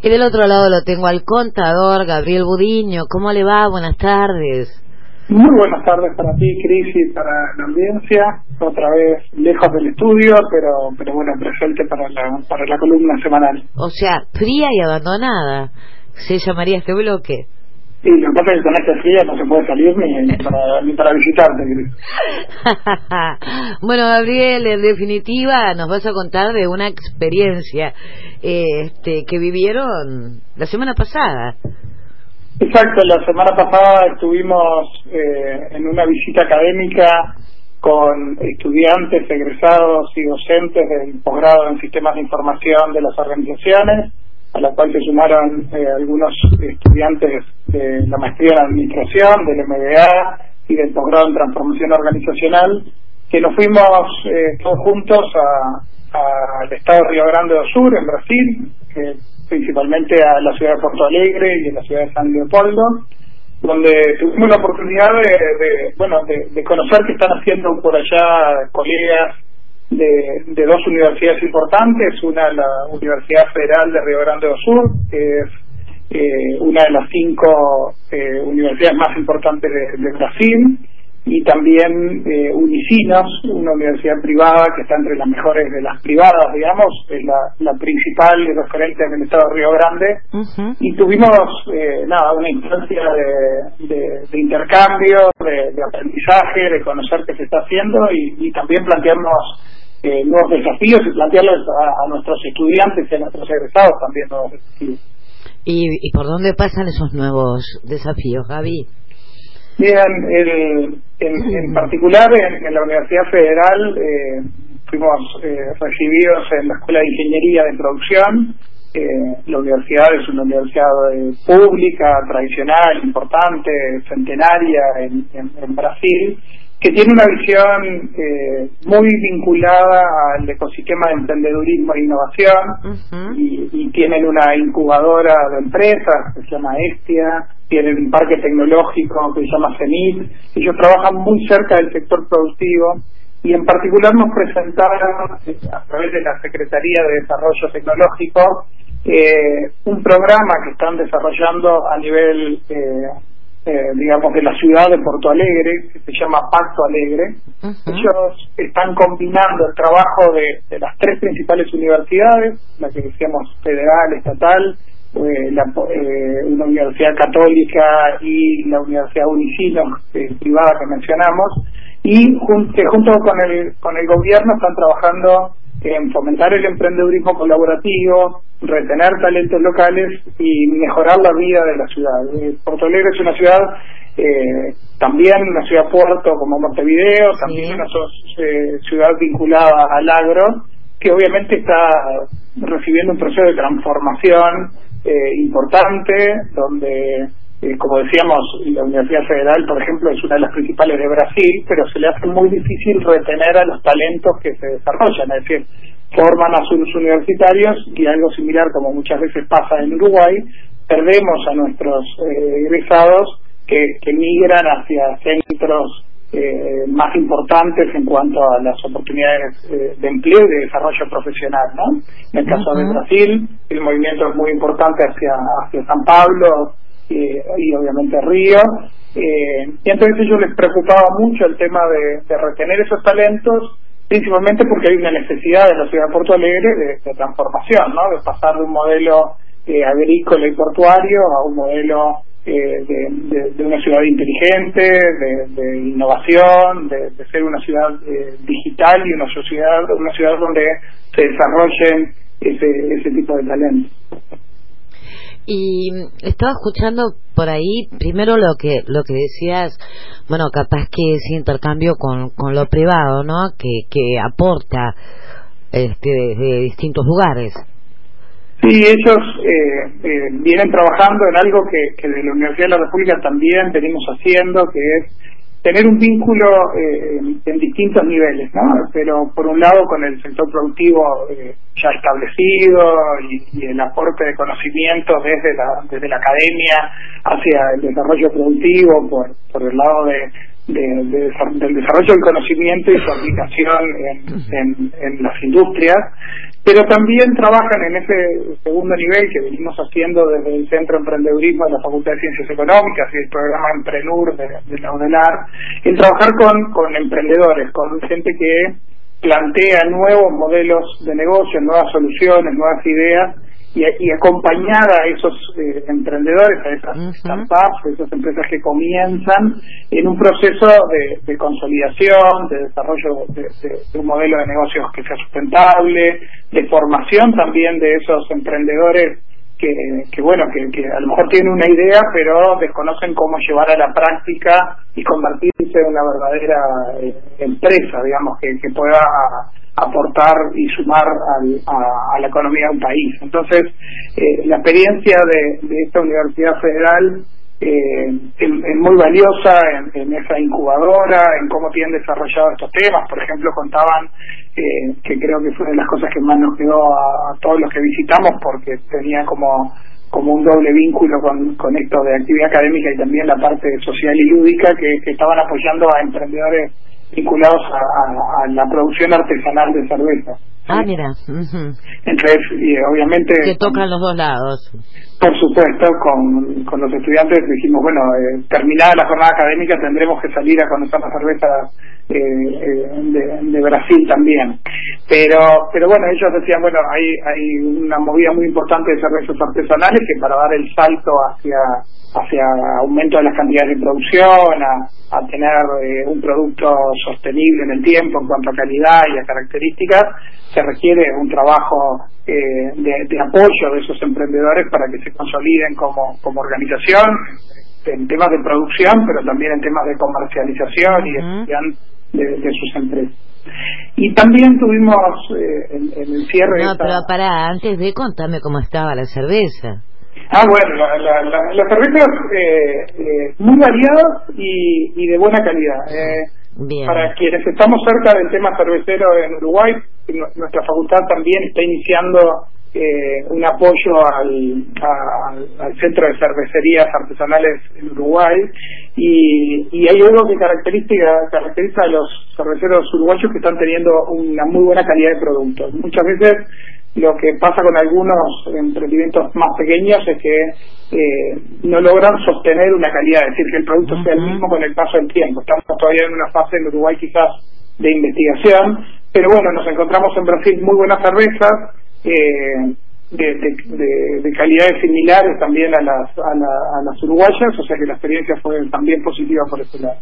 Y del otro lado lo tengo al contador Gabriel Budiño. ¿Cómo le va? Buenas tardes. Muy buenas tardes para ti, Cris, y para la audiencia. Otra vez lejos del estudio, pero pero bueno, presente para la, para la columna semanal. O sea, fría y abandonada. Se llamaría este bloque. Y lo que pasa es que con esta fría no se puede salir ni, para, ni para visitarte, bueno, Gabriel, en definitiva, nos vas a contar de una experiencia este, que vivieron la semana pasada. Exacto, la semana pasada estuvimos eh, en una visita académica con estudiantes, egresados y docentes del posgrado en sistemas de información de las organizaciones, a la cual se sumaron eh, algunos estudiantes de la maestría en administración, del MBA y del posgrado en transformación organizacional, que nos fuimos eh, todos juntos al estado de Río Grande do Sur, en Brasil, principalmente a la ciudad de Porto Alegre y a la ciudad de San Leopoldo, donde tuvimos la oportunidad de, bueno de, conocer qué están haciendo por allá colegas de, dos universidades importantes, una la Universidad Federal de Río Grande do Sur, que es eh, una de las cinco eh, universidades más importantes de Brasil, y también eh, Unicinos, una universidad privada que está entre las mejores de las privadas, digamos, es la, la principal y referente del estado de Río Grande. Y tuvimos, eh, nada, una instancia de, de, intercambio, de, aprendizaje, de conocer qué se está haciendo y, también plantearnos eh, nuevos desafíos y plantearles a, nuestros estudiantes y a nuestros egresados también nuevos desafíos. ¿Y, ¿Y por dónde pasan esos nuevos desafíos, Gaby? Bien, en, particular en, la Universidad Federal eh, fuimos eh, recibidos en la Escuela de Ingeniería de Producción. Eh, la universidad es una universidad pública, tradicional, importante, centenaria en, Brasil, que tiene una visión muy vinculada al ecosistema de emprendedurismo e innovación y, y, tienen una incubadora de empresas que se llama Estia, tienen un parque tecnológico que se llama CENIT, ellos trabajan muy cerca del sector productivo y en particular nos presentaron eh, a través de la Secretaría de Desarrollo Tecnológico eh, un programa que están desarrollando a nivel, eh, digamos, de la ciudad de Porto Alegre, que se llama Pacto Alegre. Ellos están combinando el trabajo de, de las tres principales universidades, la que decíamos federal, estatal eh, la, eh, una universidad católica y la Universidad Unicino, privada que mencionamos, y que junto con el, con el gobierno están trabajando en fomentar el emprendedurismo colaborativo, retener talentos locales y mejorar la vida de la ciudad. Eh, Porto Alegre es una ciudad, eh, también una ciudad puerto como Montevideo, también una ciudad vinculada al agro, que obviamente está recibiendo un proceso de transformación eh, importante, donde, eh, como decíamos, la Universidad Federal, por ejemplo, es una de las principales de Brasil, pero se le hace muy difícil retener a los talentos que se desarrollan, es decir, forman a sus universitarios y algo similar como muchas veces pasa en Uruguay, perdemos a nuestros eh, egresados que, que migran hacia centros eh, más importantes en cuanto a las oportunidades eh, de empleo y de desarrollo profesional. ¿no? En el caso de Brasil, el movimiento es muy importante hacia, hacia San Pablo eh, y obviamente Río. Eh, y entonces ellos les preocupaba mucho el tema de, de, retener esos talentos, principalmente porque hay una necesidad de la ciudad de Porto Alegre de, de transformación, ¿no? de pasar de un modelo agrícola y portuario a un modelo eh, de, una ciudad inteligente, de, innovación, de, ser una ciudad eh, digital y una ciudad, una ciudad donde se desarrollen ese, ese tipo de talentos. Y estaba escuchando por ahí primero lo que lo que decías, bueno, capaz que ese intercambio con, con lo privado, ¿no? Que, que aporta este, desde distintos lugares. Sí, ellos eh, eh, vienen trabajando en algo que, que de la Universidad de la República también venimos haciendo, que es tener un vínculo eh, en distintos niveles, ¿no? Pero por un lado con el sector productivo eh, ya establecido y, el aporte de conocimiento desde la desde la academia hacia el desarrollo productivo por por el lado de del desarrollo del conocimiento y su aplicación en, en, las industrias, pero también trabajan en ese segundo nivel que venimos haciendo desde el Centro de Emprendedurismo de la Facultad de Ciencias Económicas y el programa Emprenur de, de la UDELAR, en trabajar con, con emprendedores, con gente que plantea nuevos modelos de negocio, nuevas soluciones, nuevas ideas y, y acompañar a esos eh, emprendedores, a esas startups, a esas empresas que comienzan en un proceso de, consolidación, de desarrollo de, un modelo de negocios que sea sustentable, de formación también de esos emprendedores que, que bueno, que, que, a lo mejor tienen una idea, pero desconocen cómo llevar a la práctica y convertirse en una verdadera eh, empresa, digamos, que, que pueda aportar y sumar a, la economía de un país. Entonces, eh, la experiencia de, esta Universidad Federal eh, es, muy valiosa en, esa incubadora, en cómo tienen desarrollado estos temas. Por ejemplo, contaban eh, que creo que fue de las cosas que más nos quedó a, todos los que visitamos porque tenía como como un doble vínculo con, con esto de actividad académica y también la parte social y lúdica que estaban apoyando a emprendedores vinculados a, la producción artesanal de cerveza. Ah, mira. Entonces, y obviamente... Que tocan los dos lados. Por supuesto, con, con los estudiantes dijimos, bueno, eh, terminada la jornada académica tendremos que salir a conocer la cerveza eh, eh, de, Brasil también. Pero pero bueno, ellos decían, bueno, hay, hay una movida muy importante de cervezas artesanales que para dar el salto hacia hacia aumento de las cantidades de producción, a, tener eh, un producto sostenible en el tiempo en cuanto a calidad y a características, se requiere un trabajo eh, de, apoyo de esos emprendedores para que se consoliden como, como organización en temas de producción, pero también en temas de comercialización y de, de, sus empresas. Y también tuvimos eh, en, el cierre... No, pero para, antes de contarme cómo estaba la cerveza. Ah, bueno, la, la, las cervezas eh, eh, muy variadas y, y, de buena calidad. Eh, para quienes estamos cerca del tema cervecero en Uruguay, nuestra facultad también está iniciando eh, un apoyo al, al Centro de Cervecerías Artesanales en Uruguay y, y hay algo que caracteriza, caracteriza a los cerveceros uruguayos que están teniendo una muy buena calidad de productos. Muchas veces lo que pasa con algunos emprendimientos más pequeños es que eh, no logran sostener una calidad, es decir, que el producto sea el mismo con el paso del tiempo. Estamos todavía en una fase en Uruguay quizás de investigación, pero bueno, nos encontramos en Brasil muy buenas cervezas, eh, de, de, calidades similares también a las, a, a las uruguayas, o sea que la experiencia fue también positiva por ese lado.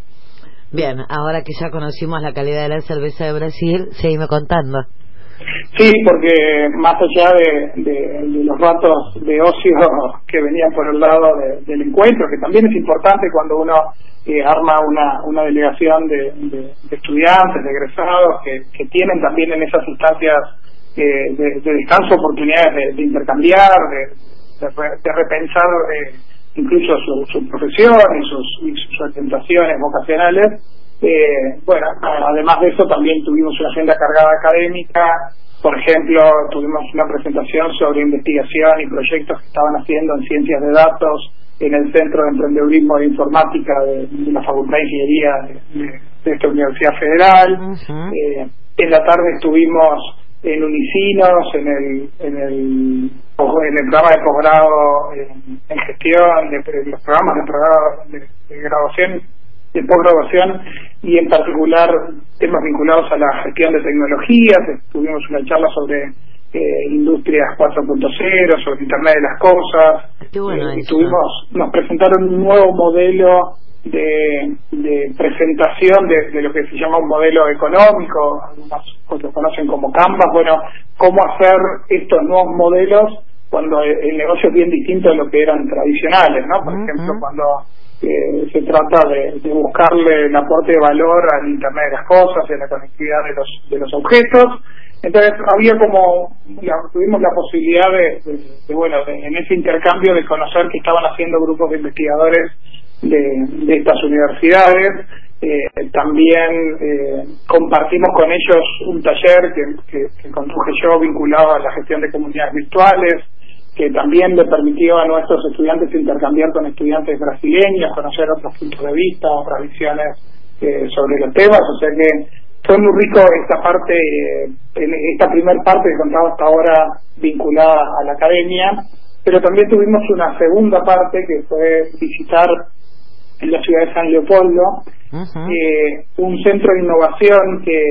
Bien, ahora que ya conocimos la calidad de la cerveza de Brasil, seguime contando. Sí, porque más allá de, los ratos de ocio que venían por el lado del encuentro, que también es importante cuando uno eh, arma una, una delegación de, estudiantes, de egresados, que, tienen también en esas instancias eh, de, descanso oportunidades de, intercambiar, de, repensar eh, incluso su, profesión y sus, y sus orientaciones vocacionales eh, bueno, además de eso también tuvimos una agenda cargada académica, por ejemplo, tuvimos una presentación sobre investigación y proyectos que estaban haciendo en ciencias de datos en el Centro de Emprendedurismo e Informática de, la Facultad de Ingeniería de, esta Universidad Federal. eh, en la tarde estuvimos en Unicinos, en el, en el, en el programa de posgrado en, gestión, de, los programas de, programa, de graduación de posgraduación y en particular temas vinculados a la gestión de tecnologías. Tuvimos una charla sobre eh, industrias 4.0, sobre Internet de las Cosas. Eh, y tuvimos, nos presentaron un nuevo modelo de, de presentación de, de, lo que se llama un modelo económico, algunos otros conocen como Canvas, bueno, cómo hacer estos nuevos modelos cuando el negocio es bien distinto de lo que eran tradicionales, ¿no? Por ejemplo, cuando eh, se trata de, buscarle el aporte de valor al Internet de las cosas a la conectividad de los, de los objetos. Entonces había como, tuvimos la posibilidad de, bueno, en ese intercambio de conocer que estaban haciendo grupos de investigadores de, estas universidades. Eh, también eh, compartimos con ellos un taller que, que conduje yo vinculado a la gestión de comunidades virtuales que también le permitió a nuestros estudiantes intercambiar con estudiantes brasileños, conocer otros puntos de vista, otras visiones sobre los temas, o sea que fue muy rico esta parte, esta primera parte que contaba hasta ahora vinculada a la academia, pero también tuvimos una segunda parte que fue visitar en la ciudad de San Leopoldo un centro de innovación que,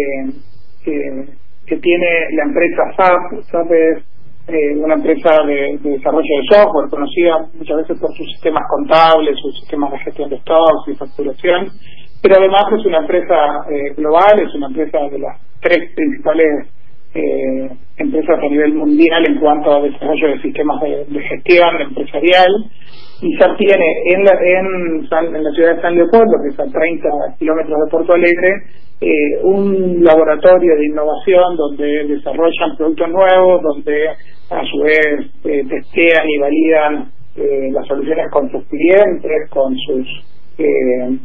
que, tiene la empresa SAP. SAP es eh, una empresa de, desarrollo de software conocida muchas veces por sus sistemas contables, sus sistemas de gestión de stocks y facturación, pero además es una empresa eh, global, es una empresa de las tres principales eh, empresas a nivel mundial en cuanto a desarrollo de sistemas de, gestión empresarial y ya tiene en la, en, la ciudad de San Leopoldo, que es a 30 kilómetros de Porto Alegre, eh, un laboratorio de innovación donde desarrollan productos nuevos, donde a su vez eh, testean y validan eh, las soluciones con sus clientes, con sus eh,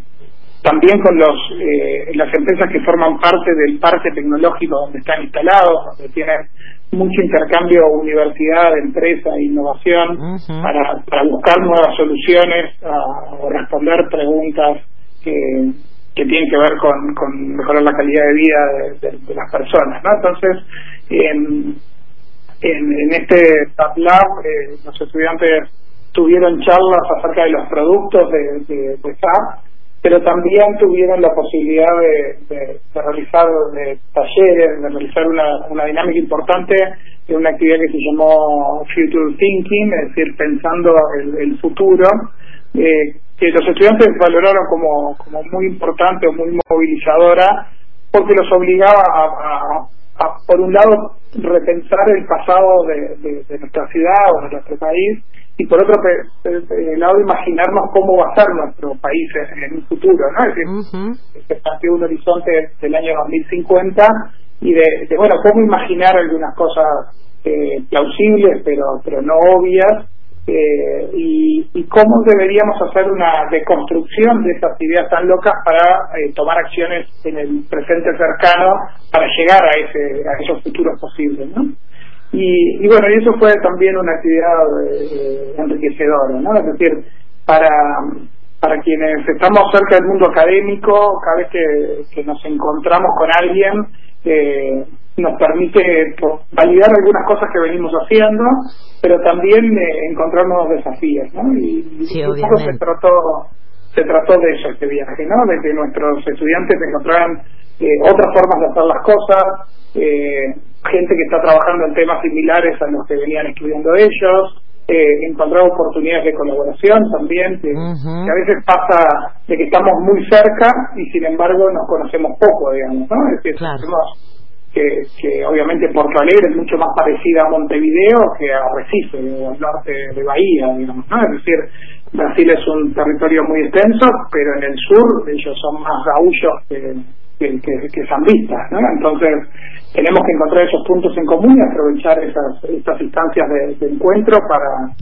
también con los eh, las empresas que forman parte del parque tecnológico donde están instalados, donde tienen mucho intercambio universidad, empresa e innovación para, para buscar nuevas soluciones o responder preguntas que, que tienen que ver con, con mejorar la calidad de vida de, las personas. ¿no? Entonces, en, en, este Lab, eh, los estudiantes tuvieron charlas acerca de los productos de, de, de SAP pero también tuvieron la posibilidad de, realizar talleres, de realizar una, dinámica importante en una actividad que se llamó Future Thinking, es decir, pensando el, futuro, eh, que los estudiantes valoraron como, muy importante o muy movilizadora, porque los obligaba a, por un lado, repensar el pasado de, de nuestra ciudad o de nuestro país, y por otro lado imaginarnos cómo va a ser nuestro país en, un futuro, ¿no? Es decir, uh un horizonte del año 2050 y de, bueno, cómo imaginar algunas cosas eh, plausibles pero pero no obvias eh, y, y, cómo deberíamos hacer una deconstrucción de estas ideas tan locas para eh, tomar acciones en el presente cercano para llegar a ese a esos futuros posibles, ¿no? Y, y bueno, y eso fue también una actividad eh, enriquecedora, ¿no? Es decir, para, para quienes estamos cerca del mundo académico, cada vez que, que nos encontramos con alguien, eh, nos permite validar algunas cosas que venimos haciendo, pero también eh, encontrar nuevos desafíos, ¿no? Y, sí, se trató se trató de eso este viaje, ¿no? De que nuestros estudiantes encontraran eh, otras formas de hacer las cosas, eh, gente que está trabajando en temas similares a los que venían estudiando ellos, eh, encontrar oportunidades de colaboración también, que, a veces pasa de que estamos muy cerca y sin embargo nos conocemos poco, digamos, ¿no? Es decir, que, que obviamente Porto Alegre es mucho más parecida a Montevideo que a Recife, al norte de Bahía, digamos, ¿no? Es decir, Brasil es un territorio muy extenso, pero en el sur ellos son más gaullos que que, que, sean vistas, ¿no? Entonces, tenemos que encontrar esos puntos en común y aprovechar esas, estas instancias de, encuentro para,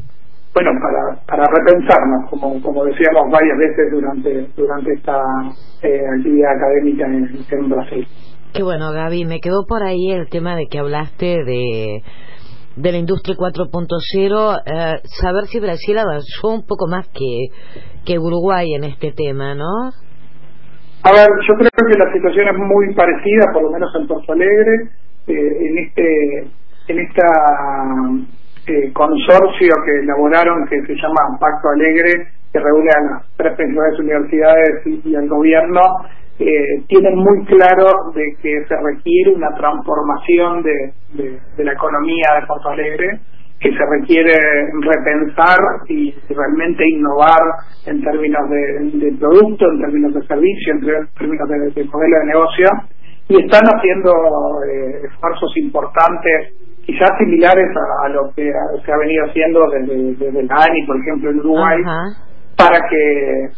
bueno, para, para repensarnos, como, como decíamos varias veces durante, durante esta eh, académica en, Brasil. Qué bueno, Gaby, me quedó por ahí el tema de que hablaste de de la industria 4.0, eh, saber si Brasil avanzó un poco más que, que Uruguay en este tema, ¿no? A ver, yo creo que la situación es muy parecida, por lo menos en Porto Alegre, eh, en este en esta eh, consorcio que elaboraron que se llama Pacto Alegre, que reúne a las tres principales universidades y, al gobierno, eh, tienen muy claro de que se requiere una transformación de, de la economía de Porto Alegre que se requiere repensar y realmente innovar en términos de, de producto, en términos de servicio, en términos de, modelo de negocio, y están haciendo eh, esfuerzos importantes, quizás similares a, lo que se ha venido haciendo desde, desde el ANI, por ejemplo, en Uruguay, para que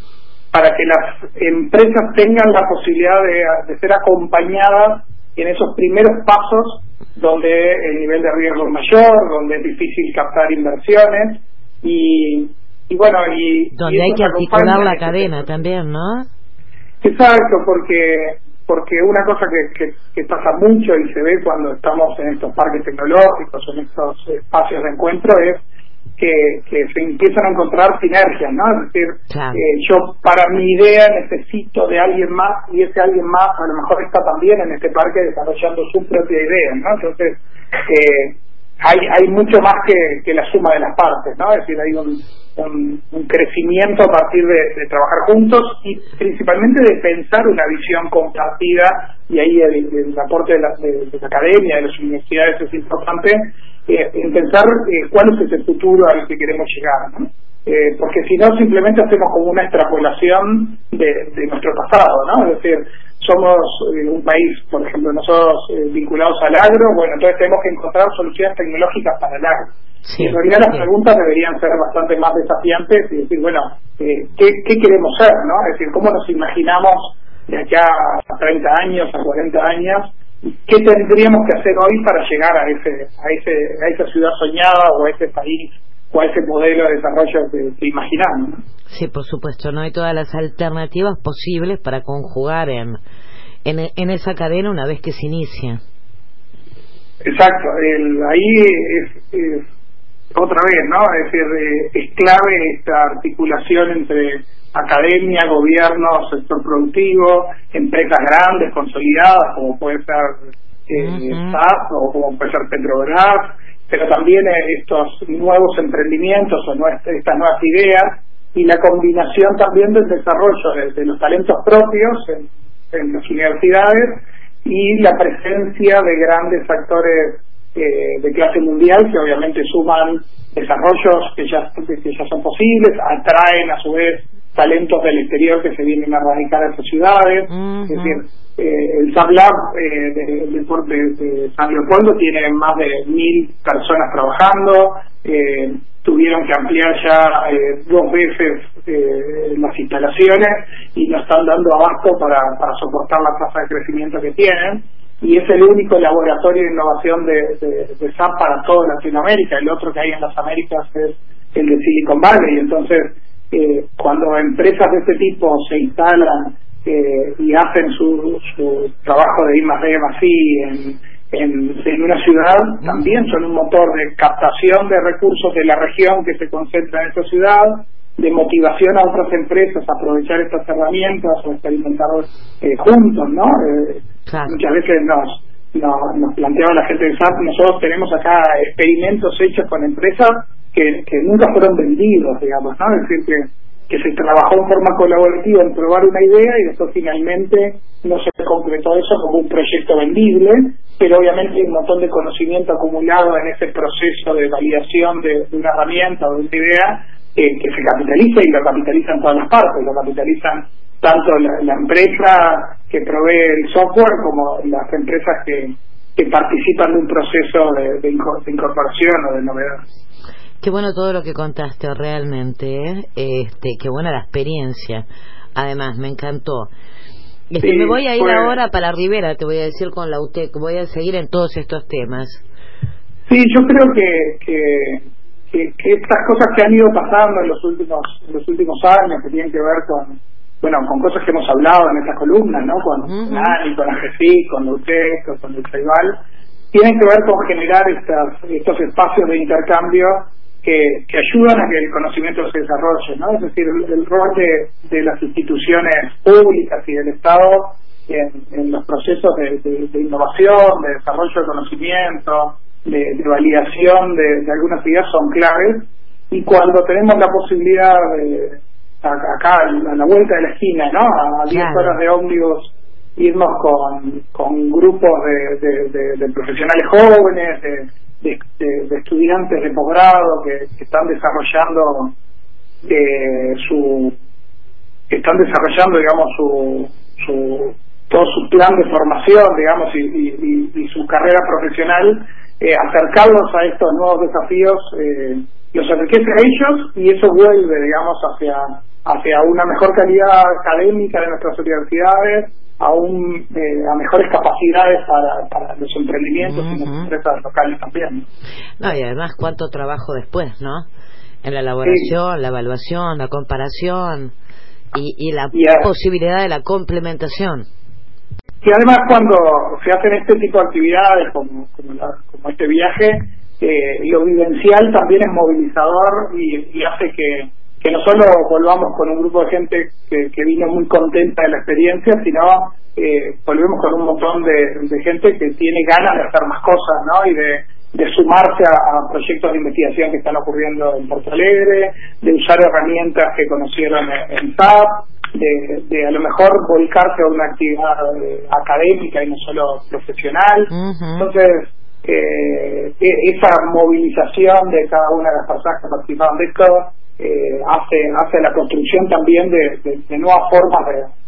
para que las empresas tengan la posibilidad de, de ser acompañadas en esos primeros pasos donde el nivel de riesgo es mayor, donde es difícil captar inversiones y, y bueno, y... Donde hay que articular la cadena también, ¿no? Exacto, porque porque una cosa que, que, pasa mucho y se ve cuando estamos en estos parques tecnológicos, en estos espacios de encuentro, es que, que se empiezan a encontrar sinergias, ¿no? Es decir, eh, yo para mi idea necesito de alguien más y ese alguien más a lo mejor está también en este parque desarrollando su propia idea, ¿no? Entonces, eh, hay, hay mucho más que, que la suma de las partes, ¿no? Es decir, hay un, un, crecimiento a partir de, trabajar juntos y principalmente de pensar una visión compartida y ahí el, aporte de la, de, la, academia, de las universidades es importante, en pensar eh, cuál es ese futuro al que queremos llegar, ¿no? Eh, porque si no simplemente hacemos como una extrapolación de, de nuestro pasado, ¿no? Es decir, somos eh, un país, por ejemplo, nosotros eh, vinculados al agro, bueno, entonces tenemos que encontrar soluciones tecnológicas para el agro. en realidad las preguntas deberían ser bastante más desafiantes y decir, bueno, eh, ¿qué, ¿qué, queremos ser? ¿no? Es decir, ¿cómo nos imaginamos de acá a 30 años, a 40 años? ¿Qué tendríamos que hacer hoy para llegar a ese, a ese, a esa ciudad soñada o a ese país o a ese modelo de desarrollo que, que imaginamos? Sí, por supuesto, no hay todas las alternativas posibles para conjugar en, en, esa cadena una vez que se inicia. Exacto, ahí es, otra vez, ¿no? Es decir, eh, es clave esta articulación entre academia, gobierno, sector productivo, empresas grandes, consolidadas, como puede ser eh, o como puede ser Petrobras, pero también eh, estos nuevos emprendimientos o estas nuevas ideas y la combinación también del desarrollo de, los talentos propios en, las universidades y la presencia de grandes actores eh, de clase mundial que obviamente suman desarrollos que ya, que ya son posibles, atraen a su vez talentos del exterior que se vienen a radicar a esas ciudades. Es decir, eh, el SAP eh, de, de, San Leopoldo tiene más de mil personas trabajando. Eh, tuvieron que ampliar ya eh, dos veces eh, las instalaciones y no están dando abasto para, para soportar la tasa de crecimiento que tienen y es el único laboratorio de innovación de, de, SAP para toda Latinoamérica. El otro que hay en las Américas es el de Silicon Valley. Entonces, eh, cuando empresas de este tipo se instalan eh, y hacen su, su trabajo de I más D más I en en, una ciudad también son un motor de captación de recursos de la región que se concentra en esa ciudad, de motivación a otras empresas a aprovechar estas herramientas o experimentar eh, juntos, ¿no? Eh, muchas veces nos, nos, planteaba la gente de SAP, nosotros tenemos acá experimentos hechos con empresas que, nunca fueron vendidos, digamos, ¿no? Es decir, que que se trabajó en forma colaborativa en probar una idea y después finalmente no se concretó eso como un proyecto vendible, pero obviamente hay un montón de conocimiento acumulado en ese proceso de validación de, una herramienta o de una idea eh, que se capitaliza y lo capitalizan todas las partes, lo capitalizan tanto la, empresa que provee el software como las empresas que, que participan de un proceso de, de incorporación o de novedad. Qué bueno todo lo que contaste realmente, ¿eh? este, qué buena la experiencia. Además, me encantó. Este, me voy a ir ahora para Rivera, te voy a decir con la UTEC, voy a seguir en todos estos temas. Sí, yo creo que, que, que, estas cosas que han ido pasando en los últimos en los últimos años, que tienen que ver con bueno con cosas que hemos hablado en estas columnas, ¿no? Con uh -huh. con AGFI, con la UTEC, con el Tribal, tienen que ver con generar estas, estos espacios de intercambio que, que ayudan a que el conocimiento se desarrolle, ¿no? Es decir, el, rol de, de, las instituciones públicas y del Estado en, los procesos de, innovación, de desarrollo de conocimiento, de, validación de, algunas ideas son claves y cuando tenemos la posibilidad de acá a la vuelta de la esquina, ¿no? A 10 horas de ómnibus irnos con, con grupos de, de profesionales jóvenes, de de, estudiantes de posgrado que, están desarrollando eh, su están desarrollando digamos su, su todo su plan de formación digamos y, su carrera profesional eh, acercarlos a estos nuevos desafíos eh, los enriquece a ellos y eso vuelve digamos hacia hacia una mejor calidad académica de nuestras universidades a, un, eh, a mejores capacidades para, para los emprendimientos y las empresas locales también. No, y además cuánto trabajo después, ¿no? En la elaboración, la evaluación, la comparación y, y la posibilidad de la complementación. Y además cuando se hacen este tipo de actividades como, como, como este viaje, eh, lo vivencial también es movilizador y, hace que, que no solo volvamos con un grupo de gente que, que vino muy contenta de la experiencia, sino eh, volvemos con un montón de, de, gente que tiene ganas de hacer más cosas, ¿no? Y de, de sumarse a, proyectos de investigación que están ocurriendo en Porto Alegre, de usar herramientas que conocieron en, SAP, de, de, a lo mejor volcarse a una actividad eh, académica y no solo profesional. Entonces, eh, e, esa movilización de cada una de las personas que participaban de esto eh, hace, hace la construcción también de, nuevas formas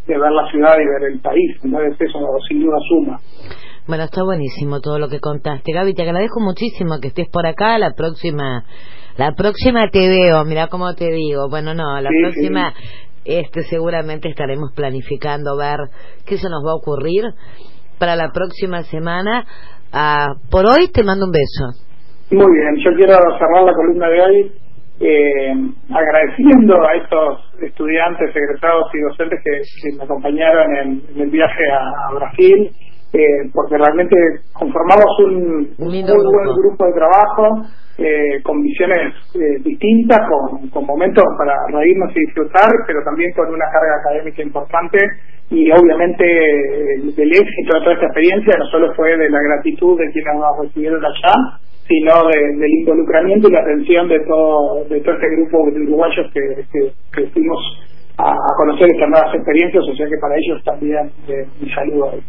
de, ver la ciudad y ver el país. Entonces, eso sin duda suma. Bueno, está buenísimo todo lo que contaste. Gaby, te agradezco muchísimo que estés por acá. La próxima, la próxima te veo. Mira cómo te digo. Bueno, no, la próxima, este, seguramente estaremos planificando ver qué se nos va a ocurrir para la próxima semana. Ah, por hoy te mando un beso. Muy bien, yo quiero cerrar la columna de hoy eh, agradeciendo a estos estudiantes, egresados y docentes que, me acompañaron en, el viaje a Brasil eh, porque realmente conformamos un, muy buen grupo de trabajo eh, con visiones eh, distintas, con, con, momentos para reírnos y disfrutar, pero también con una carga académica importante y obviamente el, el éxito de toda esta experiencia no solo fue de la gratitud de quienes nos recibieron allá, sino del involucramiento y la atención de todo de todo este grupo de uruguayos que, que, fuimos a, conocer estas nuevas experiencias, o sea que para ellos también mi saludo hoy.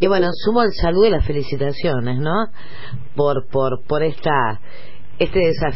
Y bueno, sumo el saludo y las felicitaciones, ¿no? Por, por, por esta, este desafío.